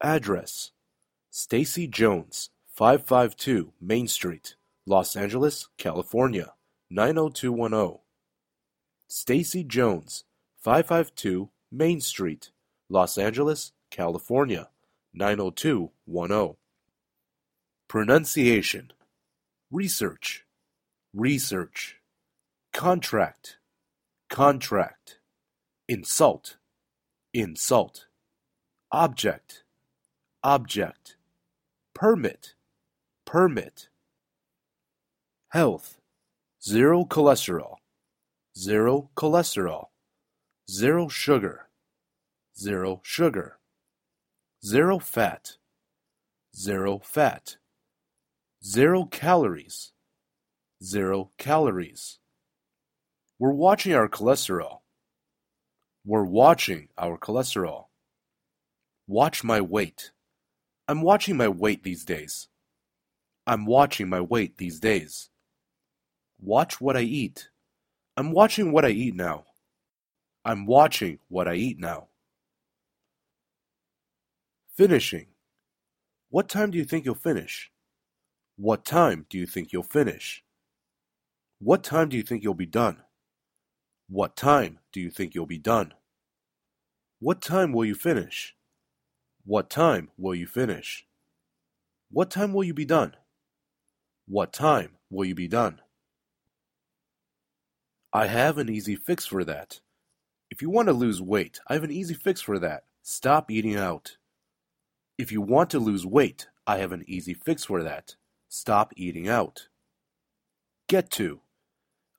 Address: Stacy Jones, 552 Main Street, Los Angeles, California, 90210. Stacy Jones, 552 Main Street, Los Angeles, California, 90210. Pronunciation Research Research Contract Contract Insult Insult Object Object Permit Permit. Health Zero cholesterol Zero cholesterol Zero sugar Zero sugar Zero fat Zero fat Zero calories Zero calories. We're watching our cholesterol. We're watching our cholesterol. Watch my weight I'm watching my weight these days I'm watching my weight these days Watch what I eat I'm watching what I eat now I'm watching what I eat now Finishing What time do you think you'll finish? What time do you think you'll finish? What time do you think you'll be done? What time do you think you'll be done? What time will you finish? What time will you finish? What time will you be done? What time will you be done? I have an easy fix for that. If you want to lose weight, I have an easy fix for that. Stop eating out. If you want to lose weight, I have an easy fix for that. Stop eating out. Get to.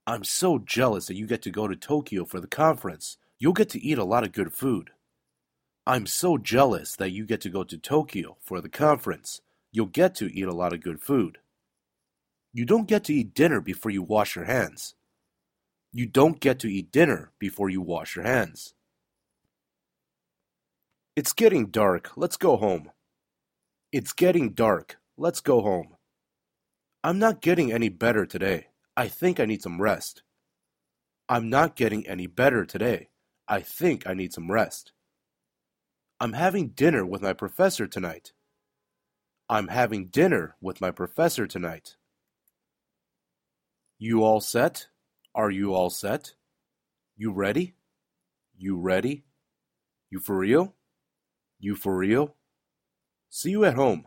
I'm so jealous that you get to go to Tokyo for the conference. You'll get to eat a lot of good food. I'm so jealous that you get to go to Tokyo for the conference. You'll get to eat a lot of good food. You don't get to eat dinner before you wash your hands. You don't get to eat dinner before you wash your hands. It's getting dark. Let's go home. It's getting dark. Let's go home. I'm not getting any better today. I think I need some rest. I'm not getting any better today. I think I need some rest. I'm having dinner with my professor tonight. I'm having dinner with my professor tonight. You all set? Are you all set? You ready? You ready? You for real? You for real? See you at home.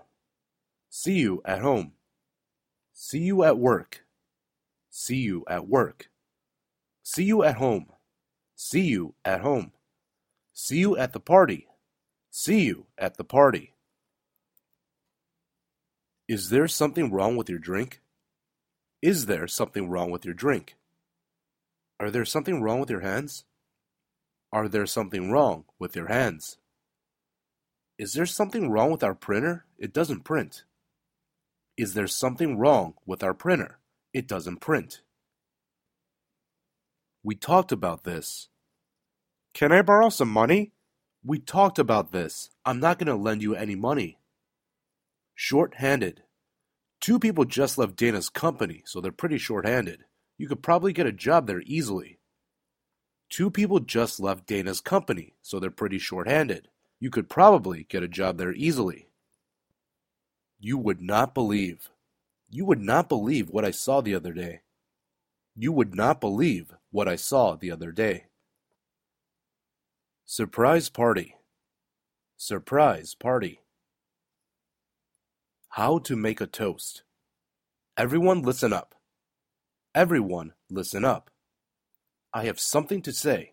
See you at home. See you at work. See you at work. See you at home. See you at home. See you at the party. See you at the party. Is there something wrong with your drink? Is there something wrong with your drink? Are there something wrong with your hands? Are there something wrong with your hands? Is there something wrong with our printer? It doesn't print. Is there something wrong with our printer? It doesn't print. We talked about this. Can I borrow some money? We talked about this. I'm not going to lend you any money. Short-handed. Two people just left Dana's company, so they're pretty short-handed. You could probably get a job there easily. Two people just left Dana's company, so they're pretty short-handed. You could probably get a job there easily. You would not believe. You would not believe what I saw the other day. You would not believe what I saw the other day. Surprise party. Surprise party. How to make a toast. Everyone listen up. Everyone listen up. I have something to say.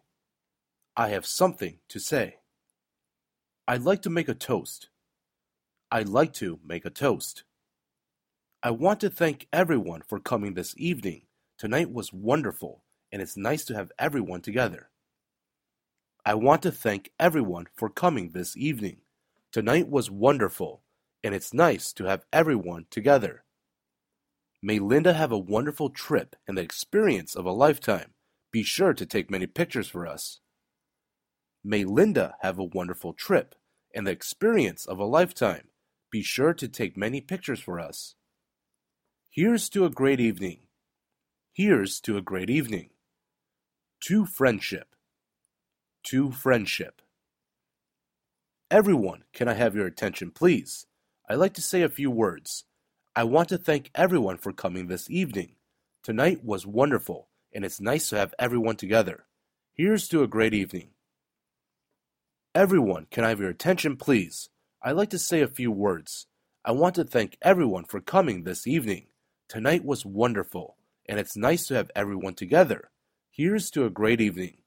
I have something to say. I'd like to make a toast. I'd like to make a toast. I want to thank everyone for coming this evening. Tonight was wonderful, and it's nice to have everyone together. I want to thank everyone for coming this evening. Tonight was wonderful, and it's nice to have everyone together. May Linda have a wonderful trip and the experience of a lifetime. Be sure to take many pictures for us. May Linda have a wonderful trip and the experience of a lifetime. Be sure to take many pictures for us. Here's to a great evening. Here's to a great evening. To friendship. To friendship. Everyone, can I have your attention, please? I'd like to say a few words. I want to thank everyone for coming this evening. Tonight was wonderful, and it's nice to have everyone together. Here's to a great evening. Everyone, can I have your attention, please? I'd like to say a few words. I want to thank everyone for coming this evening. Tonight was wonderful, and it's nice to have everyone together. Here's to a great evening.